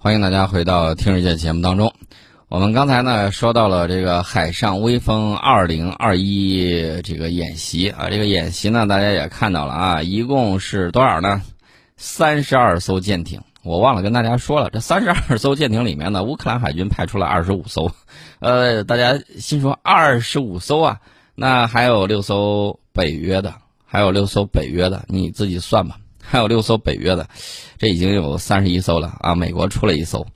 欢迎大家回到听世界节目当中。我们刚才呢说到了这个海上微风二零二一这个演习啊，这个演习呢大家也看到了啊，一共是多少呢？三十二艘舰艇。我忘了跟大家说了，这三十二艘舰艇里面呢，乌克兰海军派出了二十五艘。呃，大家心说二十五艘啊，那还有六艘北约的，还有六艘北约的，你自己算吧。还有六艘北约的，这已经有三十一艘了啊！美国出了一艘，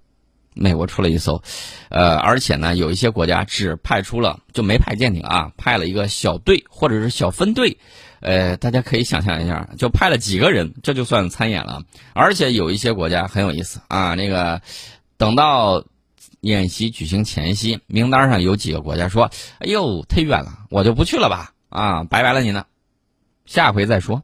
美国出了一艘，呃，而且呢，有一些国家只派出了就没派舰艇啊，派了一个小队或者是小分队，呃，大家可以想象一下，就派了几个人，这就算参演了。而且有一些国家很有意思啊，那个等到演习举行前夕，名单上有几个国家说：“哎呦，太远了，我就不去了吧，啊，拜拜了你呢，下回再说。”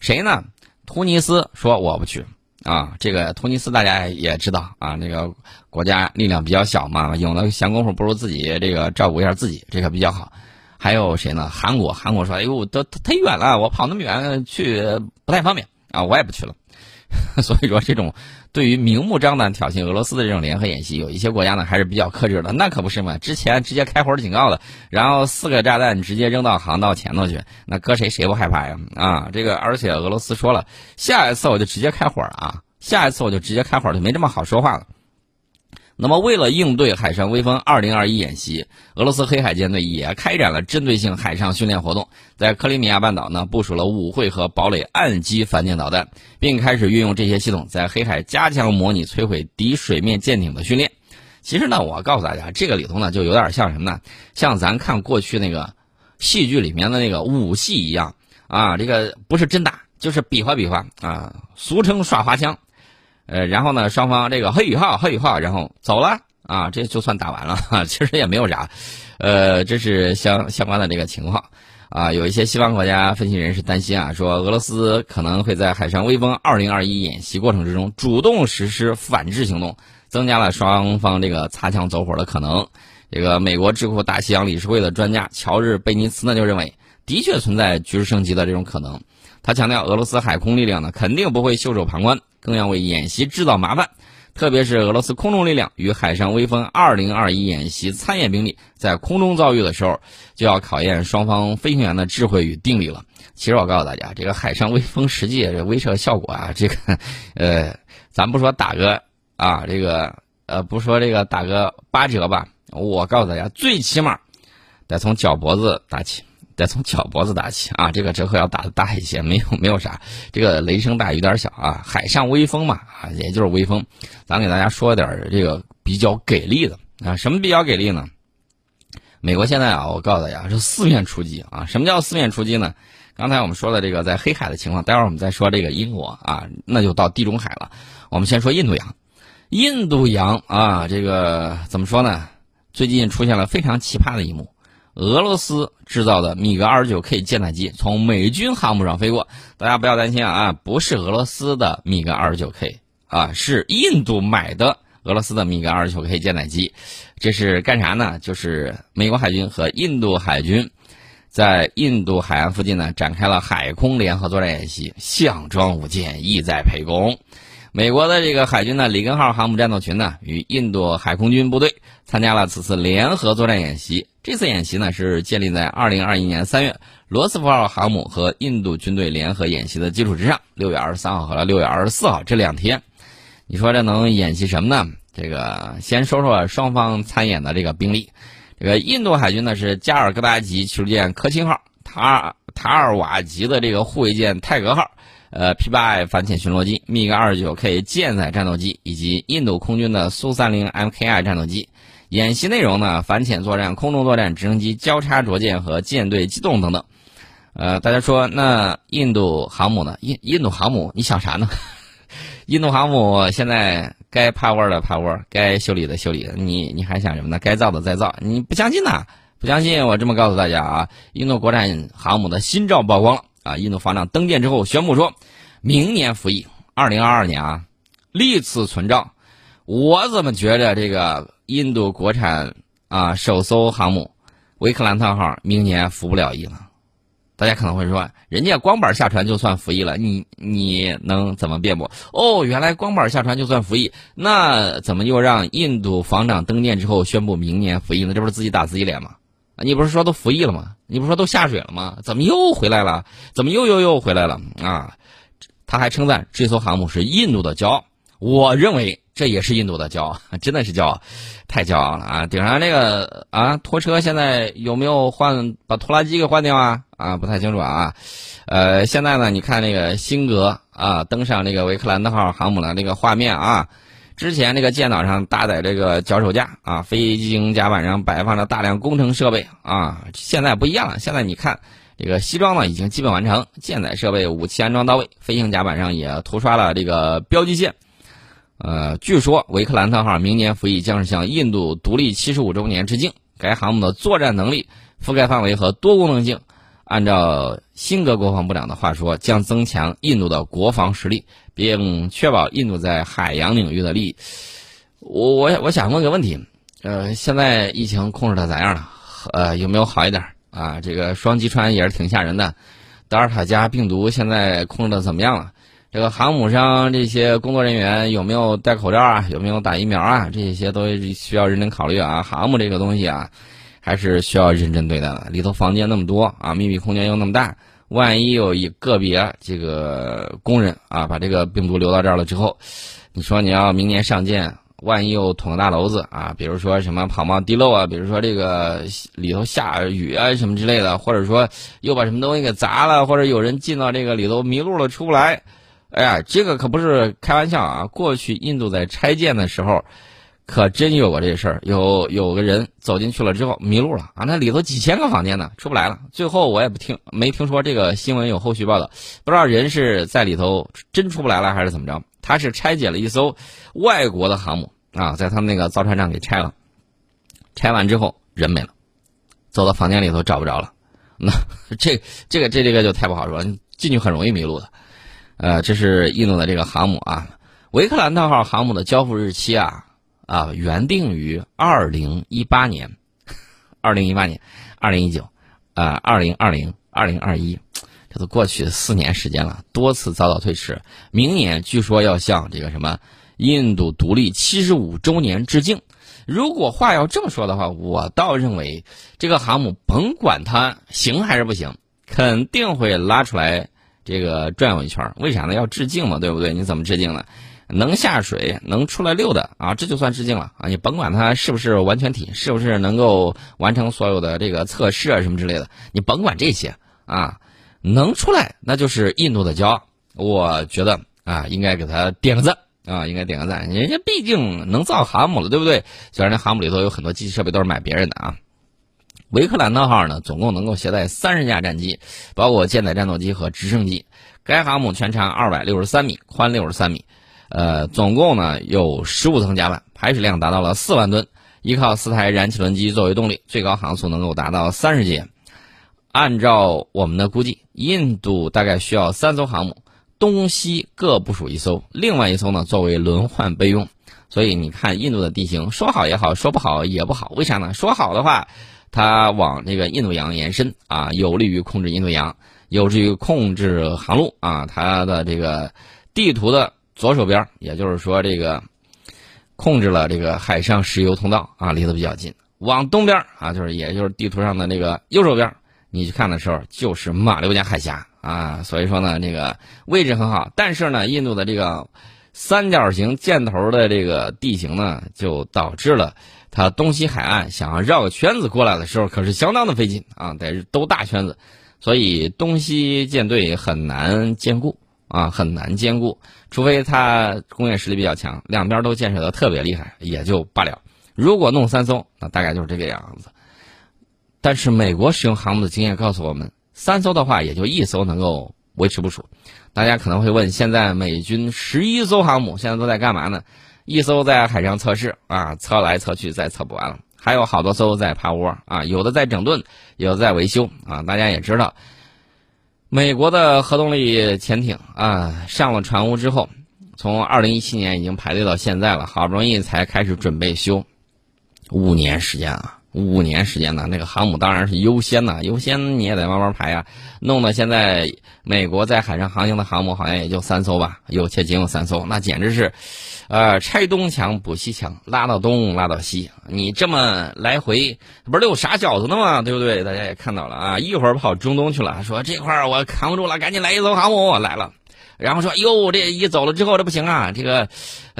谁呢？突尼斯说我不去，啊，这个突尼斯大家也知道啊，那个国家力量比较小嘛，有了闲工夫不如自己这个照顾一下自己，这个比较好。还有谁呢？韩国，韩国说，哎呦，都太远了，我跑那么远去不太方便啊，我也不去了。所以说，这种对于明目张胆挑衅俄罗斯的这种联合演习，有一些国家呢还是比较克制的。那可不是嘛，之前直接开火警告的，然后四个炸弹直接扔到航道前头去，那搁谁谁不害怕呀？啊，这个而且俄罗斯说了，下一次我就直接开火了啊，下一次我就直接开火，就没这么好说话了。那么，为了应对海上威风二零二一演习，俄罗斯黑海舰队也开展了针对性海上训练活动，在克里米亚半岛呢部署了五会和堡垒岸基反舰导弹，并开始运用这些系统在黑海加强模拟摧毁敌水面舰艇的训练。其实呢，我告诉大家，这个里头呢就有点像什么呢？像咱看过去那个戏剧里面的那个武戏一样啊，这个不是真打，就是比划比划啊，俗称耍花枪。呃，然后呢，双方这个嘿哈嘿哈，然后走了啊，这就算打完了。其实也没有啥，呃，这是相相关的这个情况啊。有一些西方国家分析人士担心啊，说俄罗斯可能会在海上微风二零二一演习过程之中主动实施反制行动，增加了双方这个擦枪走火的可能。这个美国智库大西洋理事会的专家乔治贝尼茨呢就认为，的确存在局势升级的这种可能。他强调，俄罗斯海空力量呢肯定不会袖手旁观。更要为演习制造麻烦，特别是俄罗斯空中力量与海上微风二零二一演习参演兵力在空中遭遇的时候，就要考验双方飞行员的智慧与定力了。其实我告诉大家，这个海上微风实际这威慑效果啊，这个，呃，咱不说打个啊，这个呃，不说这个打个八折吧，我告诉大家，最起码得从脚脖子打起。再从脚脖子打起啊，这个折扣要打的大一些，没有没有啥，这个雷声大雨点小啊，海上微风嘛啊，也就是微风，咱给大家说点这个比较给力的啊，什么比较给力呢？美国现在啊，我告诉大家是四面出击啊，什么叫四面出击呢？刚才我们说的这个在黑海的情况，待会儿我们再说这个英国啊，那就到地中海了。我们先说印度洋，印度洋啊，这个怎么说呢？最近出现了非常奇葩的一幕。俄罗斯制造的米格二十九 K 舰载机从美军航母上飞过，大家不要担心啊，不是俄罗斯的米格二十九 K 啊，是印度买的俄罗斯的米格二十九 K 舰载机，这是干啥呢？就是美国海军和印度海军在印度海岸附近呢展开了海空联合作战演习，项庄舞剑，意在沛公。美国的这个海军呢，里根号航母战斗群呢，与印度海空军部队参加了此次联合作战演习。这次演习呢，是建立在2021年3月罗斯福号航母和印度军队联合演习的基础之上。6月23号和6月24号这两天，你说这能演习什么呢？这个先说说双方参演的这个兵力。这个印度海军呢是加尔各答级驱逐舰科钦号、塔塔尔瓦级的这个护卫舰泰格号。呃，P8I 反潜巡逻机、米格二十九 K 舰载战斗机以及印度空军的苏三零 MKI 战斗机，演习内容呢，反潜作战、空中作战、直升机交叉着舰和舰队机动等等。呃，大家说那印度航母呢？印印度航母，你想啥呢？印度航母现在该趴窝的趴窝，该修理的修理，你你还想什么呢？该造的再造，你不相信呐？不相信我这么告诉大家啊，印度国产航母的新照曝光了。啊！印度防长登舰之后宣布说，明年服役，二零二二年啊，历次存照。我怎么觉着这个印度国产啊首艘航母维克兰特号明年服不了役了？大家可能会说，人家光板下船就算服役了，你你能怎么辩驳？哦，原来光板下船就算服役，那怎么又让印度防长登舰之后宣布明年服役呢？这不是自己打自己脸吗？你不是说都服役了吗？你不是说都下水了吗？怎么又回来了？怎么又又又回来了？啊！他还称赞这艘航母是印度的骄傲，我认为这也是印度的骄傲，真的是骄傲，太骄傲了啊！顶上这个啊拖车现在有没有换把拖拉机给换掉啊？啊，不太清楚啊。呃，现在呢，你看那个辛格啊登上那个维克兰特号航母的那个画面啊。之前这个舰岛上搭载这个脚手架啊，飞行甲板上摆放着大量工程设备啊。现在不一样了，现在你看这个西装呢已经基本完成，舰载设备、武器安装到位，飞行甲板上也涂刷了这个标记线。呃，据说维克兰特号明年服役将是向印度独立七十五周年致敬。该航母的作战能力、覆盖范围和多功能性。按照辛格国防部长的话说，将增强印度的国防实力，并确保印度在海洋领域的利益。我我我想问个问题，呃，现在疫情控制的咋样了？呃，有没有好一点啊？这个双击穿也是挺吓人的，德尔塔加病毒现在控制的怎么样了？这个航母上这些工作人员有没有戴口罩啊？有没有打疫苗啊？这些都需要认真考虑啊。航母这个东西啊。还是需要认真对待的。里头房间那么多啊，密闭空间又那么大，万一有一个别这个工人啊，把这个病毒留到这儿了之后，你说你要明年上舰，万一又捅个大娄子啊，比如说什么跑冒滴漏啊，比如说这个里头下雨啊什么之类的，或者说又把什么东西给砸了，或者有人进到这个里头迷路了出不来，哎呀，这个可不是开玩笑啊！过去印度在拆建的时候。可真有过这事儿，有有个人走进去了之后迷路了啊！那里头几千个房间呢，出不来了。最后我也不听，没听说这个新闻有后续报道，不知道人是在里头真出不来了还是怎么着。他是拆解了一艘外国的航母啊，在他们那个造船厂给拆了，拆完之后人没了，走到房间里头找不着了。那这这个这这个就太不好说，进去很容易迷路的。呃，这是印度的这个航母啊，维克兰特号航母的交付日期啊。啊，原定于二零一八年，二零一八年，二零一九，啊，二零二零，二零二一，这都过去四年时间了，多次遭到推迟。明年据说要向这个什么印度独立七十五周年致敬。如果话要这么说的话，我倒认为这个航母甭管它行还是不行，肯定会拉出来这个转悠一圈。为啥呢？要致敬嘛，对不对？你怎么致敬呢？能下水，能出来溜的啊，这就算致敬了啊！你甭管它是不是完全体，是不是能够完成所有的这个测试啊什么之类的，你甭管这些啊，能出来那就是印度的骄傲。我觉得啊，应该给他点个赞啊，应该点个赞。人家毕竟能造航母了，对不对？虽然这航母里头有很多机器设备都是买别人的啊。维克兰特号呢，总共能够携带三十架战机，包括舰载战斗机和直升机。该航母全长二百六十三米，宽六十三米。呃，总共呢有十五层甲板，排水量达到了四万吨，依靠四台燃气轮机作为动力，最高航速能够达到三十节。按照我们的估计，印度大概需要三艘航母，东西各部署一艘，另外一艘呢作为轮换备用。所以你看，印度的地形说好也好，说不好也不好。为啥呢？说好的话，它往这个印度洋延伸啊，有利于控制印度洋，有利于控制航路啊。它的这个地图的。左手边，也就是说，这个控制了这个海上石油通道啊，离得比较近。往东边啊，就是也就是地图上的那个右手边，你去看的时候，就是马六甲海峡啊。所以说呢，这个位置很好。但是呢，印度的这个三角形箭头的这个地形呢，就导致了它东西海岸想要绕个圈子过来的时候，可是相当的费劲啊，得兜大圈子，所以东西舰队很难兼顾。啊，很难兼顾，除非它工业实力比较强，两边都建设的特别厉害，也就罢了。如果弄三艘，那大概就是这个样子。但是美国使用航母的经验告诉我们，三艘的话，也就一艘能够维持部署。大家可能会问，现在美军十一艘航母现在都在干嘛呢？一艘在海上测试啊，测来测去再测不完了，还有好多艘在趴窝啊，有的在整顿，有的在维修啊。大家也知道。美国的核动力潜艇啊，上了船坞之后，从二零一七年已经排队到现在了，好不容易才开始准备修，五年时间啊，五年时间呢，那个航母当然是优先呐，优先你也得慢慢排呀。弄得现在美国在海上航行的航母好像也就三艘吧，有且仅有三艘，那简直是，呃，拆东墙补西墙，拉到东拉到西，你这么来回，不是得有傻饺子呢吗？对不对？大家也看到了啊，一会儿跑中东去了，说这块儿我扛不住了，赶紧来一艘航母来了。然后说哟，这一走了之后，这不行啊！这个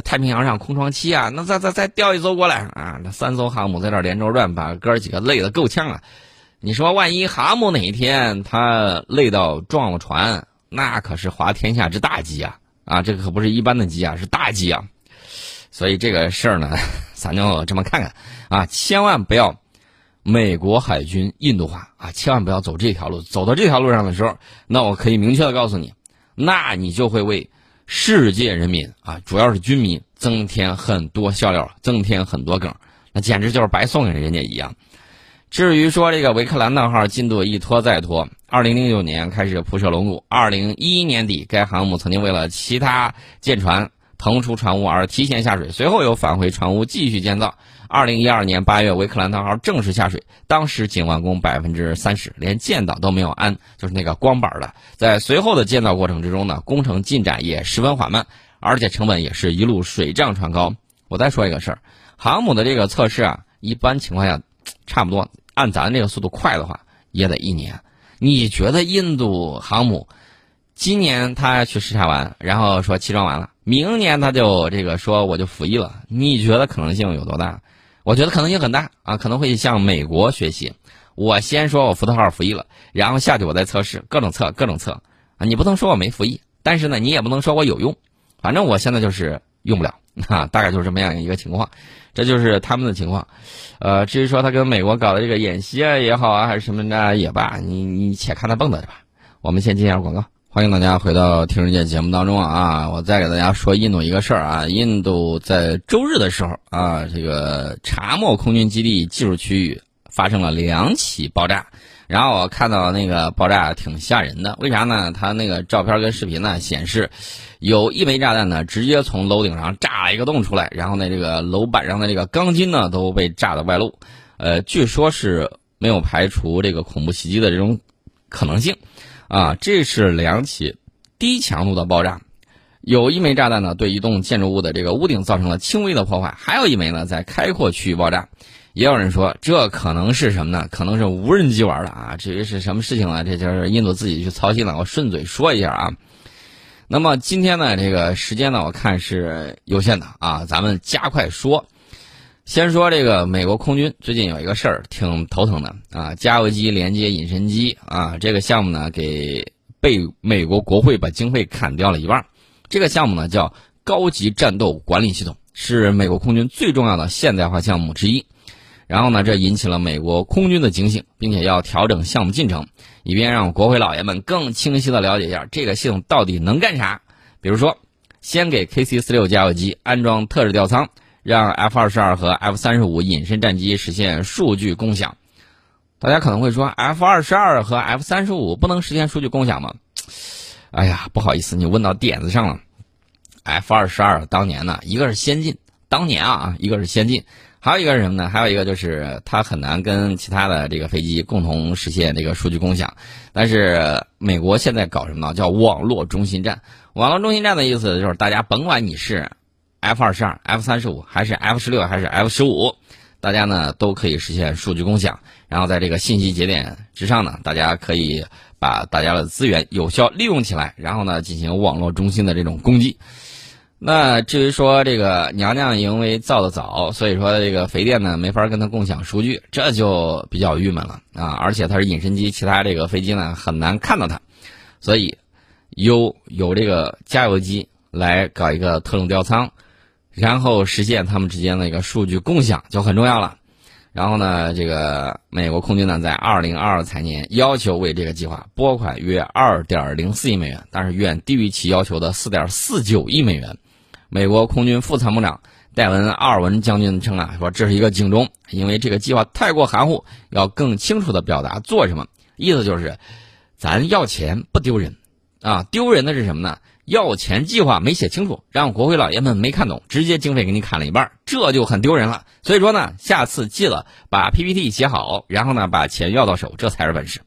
太平洋上空窗期啊，那再再再调一艘过来啊！那三艘航母在这连轴转，把哥几个累得够呛啊。你说万一航母哪一天它累到撞了船，那可是滑天下之大稽啊！啊，这可不是一般的稽啊，是大稽啊！所以这个事儿呢，咱就这么看看啊，千万不要美国海军印度化啊，千万不要走这条路。走到这条路上的时候，那我可以明确的告诉你。那你就会为世界人民啊，主要是军民增添很多笑料，增添很多梗，那简直就是白送给人家一样。至于说这个维克兰特号进度一拖再拖，二零零九年开始铺设龙骨，二零一一年底该航母曾经为了其他舰船腾出船坞而提前下水，随后又返回船坞继续建造。二零一二年八月，维克兰特号正式下水，当时仅完工百分之三十，连建岛都没有安，就是那个光板的。在随后的建造过程之中呢，工程进展也十分缓慢，而且成本也是一路水涨船高。我再说一个事儿，航母的这个测试啊，一般情况下，差不多按咱这个速度快的话，也得一年。你觉得印度航母今年他去视察完，然后说气装完了，明年他就这个说我就服役了，你觉得可能性有多大？我觉得可能性很大啊，可能会向美国学习。我先说我福特号服役了，然后下去我再测试，各种测，各种测啊。你不能说我没服役，但是呢，你也不能说我有用。反正我现在就是用不了啊，大概就是这么样一个情况。这就是他们的情况。呃，至于说他跟美国搞的这个演习啊也好啊，还是什么的也罢，你你且看他蹦跶着吧。我们先进一下广告。欢迎大家回到《听世界》节目当中啊！我再给大家说印度一个事儿啊，印度在周日的时候啊，这个查莫空军基地技术区域发生了两起爆炸，然后我看到那个爆炸挺吓人的，为啥呢？它那个照片跟视频呢显示，有一枚炸弹呢直接从楼顶上炸了一个洞出来，然后呢这个楼板上的这个钢筋呢都被炸得外露，呃，据说是没有排除这个恐怖袭击的这种可能性。啊，这是两起低强度的爆炸，有一枚炸弹呢对一栋建筑物的这个屋顶造成了轻微的破坏，还有一枚呢在开阔区域爆炸。也有人说这可能是什么呢？可能是无人机玩的啊。至于是什么事情呢？这就是印度自己去操心了。我顺嘴说一下啊。那么今天呢，这个时间呢，我看是有限的啊，咱们加快说。先说这个美国空军最近有一个事儿挺头疼的啊，加油机连接隐身机啊，这个项目呢给被美国国会把经费砍掉了一半。这个项目呢叫高级战斗管理系统，是美国空军最重要的现代化项目之一。然后呢，这引起了美国空军的警醒，并且要调整项目进程，以便让国会老爷们更清晰的了解一下这个系统到底能干啥。比如说，先给 KC 四六加油机安装特制吊舱。让 F 二十二和 F 三十五隐身战机实现数据共享。大家可能会说，F 二十二和 F 三十五不能实现数据共享吗？哎呀，不好意思，你问到点子上了。F 二十二当年呢，一个是先进，当年啊，一个是先进，还有一个是什么呢？还有一个就是它很难跟其他的这个飞机共同实现这个数据共享。但是美国现在搞什么呢？叫网络中心站。网络中心站的意思就是，大家甭管你是。F 二十二、F 三十五还是 F 十六还是 F 十五，大家呢都可以实现数据共享。然后在这个信息节点之上呢，大家可以把大家的资源有效利用起来，然后呢进行网络中心的这种攻击。那至于说这个娘娘因为造的早，所以说这个肥电呢没法跟它共享数据，这就比较郁闷了啊！而且它是隐身机，其他这个飞机呢很难看到它，所以有有这个加油机来搞一个特种吊舱。然后实现他们之间的一个数据共享就很重要了。然后呢，这个美国空军呢，在二零二二财年要求为这个计划拨款约二点零四亿美元，但是远低于其要求的四点四九亿美元。美国空军副参谋长戴文·阿尔文将军称啊，说这是一个警钟，因为这个计划太过含糊，要更清楚的表达做什么。意思就是，咱要钱不丢人，啊，丢人的是什么呢？要钱计划没写清楚，让国会老爷们没看懂，直接经费给你砍了一半，这就很丢人了。所以说呢，下次记了把 PPT 写好，然后呢把钱要到手，这才是本事。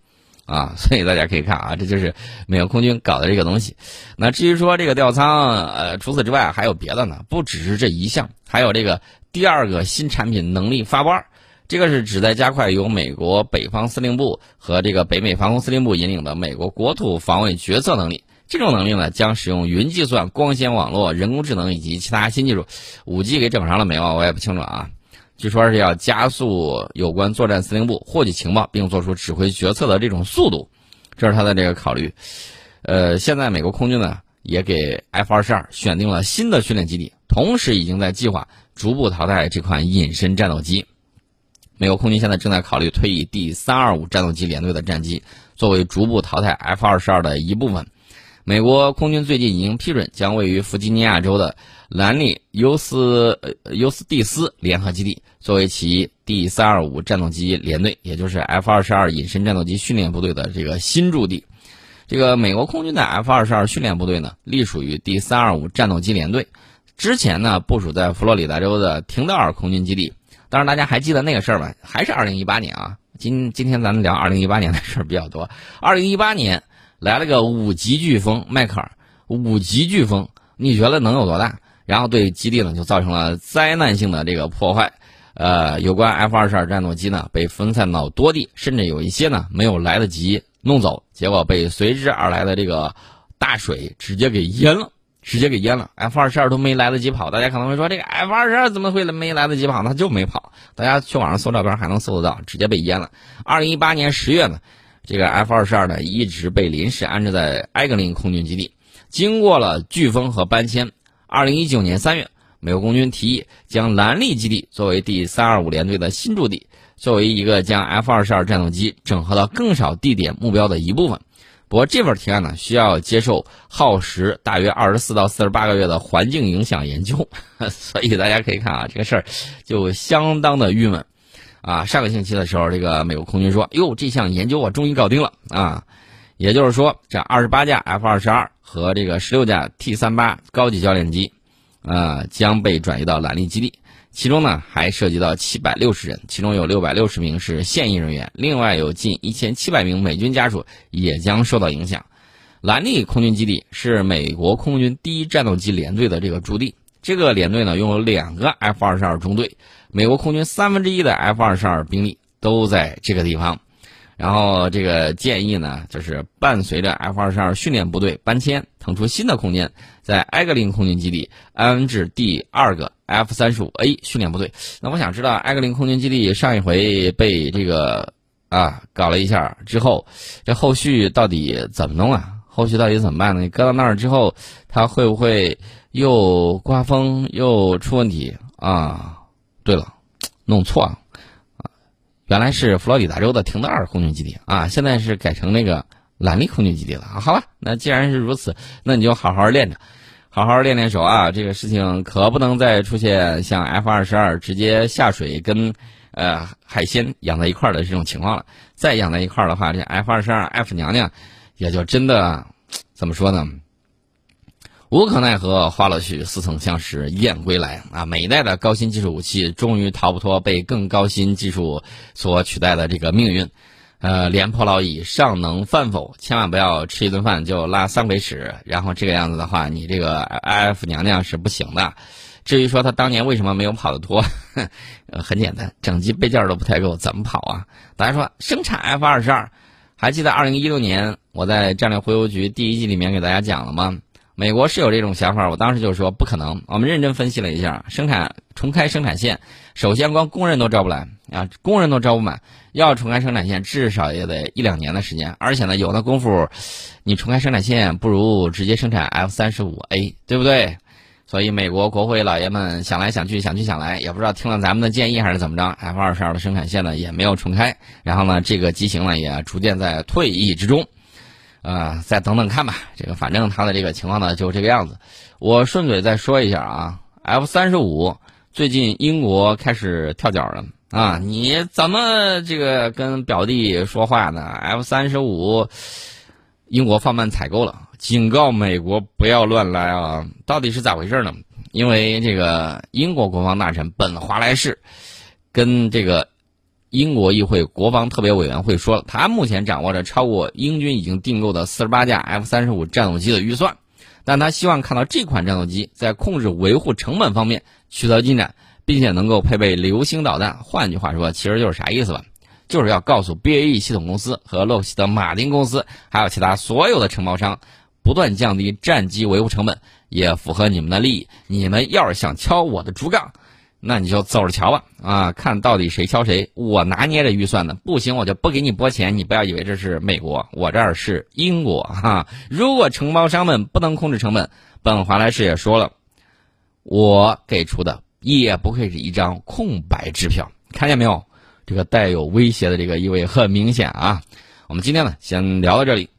啊，所以大家可以看啊，这就是美国空军搞的这个东西。那至于说这个吊舱，呃，除此之外还有别的呢，不只是这一项，还有这个第二个新产品能力发包，这个是旨在加快由美国北方司令部和这个北美防空司令部引领的美国国土防卫决策能力。这种能力呢，将使用云计算、光纤网络、人工智能以及其他新技术。五 G 给整上了没有？我也不清楚啊。据说是要加速有关作战司令部获取情报并做出指挥决策的这种速度，这是他的这个考虑。呃，现在美国空军呢也给 F 二十二选定了新的训练基地，同时已经在计划逐步淘汰这款隐身战斗机。美国空军现在正在考虑退役第三二五战斗机联队的战机，作为逐步淘汰 F 二十二的一部分。美国空军最近已经批准将位于弗吉尼亚州的。兰利尤斯呃尤斯蒂斯联合基地作为其第三二五战斗机联队，也就是 F 二十二隐身战斗机训练部队的这个新驻地。这个美国空军的 F 二十二训练部队呢，隶属于第三二五战斗机联队，之前呢部署在佛罗里达州的廷德尔空军基地。当然，大家还记得那个事儿吗？还是二零一八年啊？今今天咱们聊二零一八年的事儿比较多。二零一八年来了个五级飓风迈克尔，五级飓风，你觉得能有多大？然后对基地呢就造成了灾难性的这个破坏，呃，有关 F 二十二战斗机呢被分散到多地，甚至有一些呢没有来得及弄走，结果被随之而来的这个大水直接给淹了，直接给淹了。F 二十二都没来得及跑，大家可能会说这个 F 二十二怎么会没来得及跑？它就没跑，大家去网上搜照片还能搜得到，直接被淹了。二零一八年十月呢，这个 F 二十二呢一直被临时安置在埃格林空军基地，经过了飓风和搬迁。二零一九年三月，美国空军提议将兰利基地作为第三二五联队的新驻地，作为一个将 F 二十二战斗机整合到更少地点目标的一部分。不过，这份提案呢，需要接受耗时大约二十四到四十八个月的环境影响研究。所以大家可以看啊，这个事儿就相当的郁闷。啊，上个星期的时候，这个美国空军说：“哟，这项研究我终于搞定了啊！”也就是说，这二十八架 F 二十二。和这个十六架 T 三八高级教练机，啊，将被转移到兰利基地。其中呢，还涉及到七百六十人，其中有六百六十名是现役人员，另外有近一千七百名美军家属也将受到影响。兰利空军基地是美国空军第一战斗机联队的这个驻地。这个联队呢，拥有两个 F 二十二中队，美国空军三分之一的 F 二十二兵力都在这个地方。然后这个建议呢，就是伴随着 F 二十二训练部队搬迁，腾出新的空间，在埃格林空军基地安置第二个 F 三十五 A 训练部队。那我想知道，埃格林空军基地上一回被这个啊搞了一下之后，这后续到底怎么弄啊？后续到底怎么办呢？你搁到那儿之后，它会不会又刮风又出问题啊？对了，弄错了。原来是佛罗里达州的廷德尔空军基地啊，现在是改成那个兰利空军基地了。好吧，那既然是如此，那你就好好练着，好好练练手啊。这个事情可不能再出现像 F 二十二直接下水跟呃海鲜养在一块儿的这种情况了。再养在一块儿的话，这 F 二十二 F 娘娘也就真的怎么说呢？无可奈何花落去，似曾相识燕归来啊！每一代的高新技术武器终于逃不脱被更高新技术所取代的这个命运。呃，廉颇老矣，尚能饭否？千万不要吃一顿饭就拉三回屎，然后这个样子的话，你这个 F 娘娘是不行的。至于说他当年为什么没有跑得脱，很简单，整机备件都不太够，怎么跑啊？大家说生产 F 二十二，还记得二零一六年我在战略忽悠局第一季里面给大家讲了吗？美国是有这种想法，我当时就说不可能。我们认真分析了一下，生产重开生产线，首先光工人都招不来啊，工人都招不满，要重开生产线至少也得一两年的时间。而且呢，有那功夫，你重开生产线不如直接生产 F 三十五 A，对不对？所以美国国会老爷们想来想去，想去想来，也不知道听了咱们的建议还是怎么着，F 二十二的生产线呢也没有重开，然后呢，这个机型呢也逐渐在退役之中。啊，再等等看吧。这个反正他的这个情况呢，就这个样子。我顺嘴再说一下啊，F 三十五最近英国开始跳脚了啊！你怎么这个跟表弟说话呢？F 三十五英国放慢采购了，警告美国不要乱来啊！到底是咋回事呢？因为这个英国国防大臣本·华莱士跟这个英国议会国防特别委员会说了，他目前掌握着超过英军已经订购的四十八架 F 三十五战斗机的预算，但他希望看到这款战斗机在控制维护成本方面取得进展，并且能够配备流星导弹。换句话说，其实就是啥意思吧？就是要告诉 BAE 系统公司和洛克希德马丁公司，还有其他所有的承包商，不断降低战机维护成本，也符合你们的利益。你们要是想敲我的竹杠，那你就走着瞧吧！啊，看到底谁敲谁。我拿捏着预算呢，不行我就不给你拨钱。你不要以为这是美国，我这儿是英国哈。如果承包商们不能控制成本，本华莱士也说了，我给出的也不会是一张空白支票。看见没有？这个带有威胁的这个意味很明显啊！我们今天呢，先聊到这里。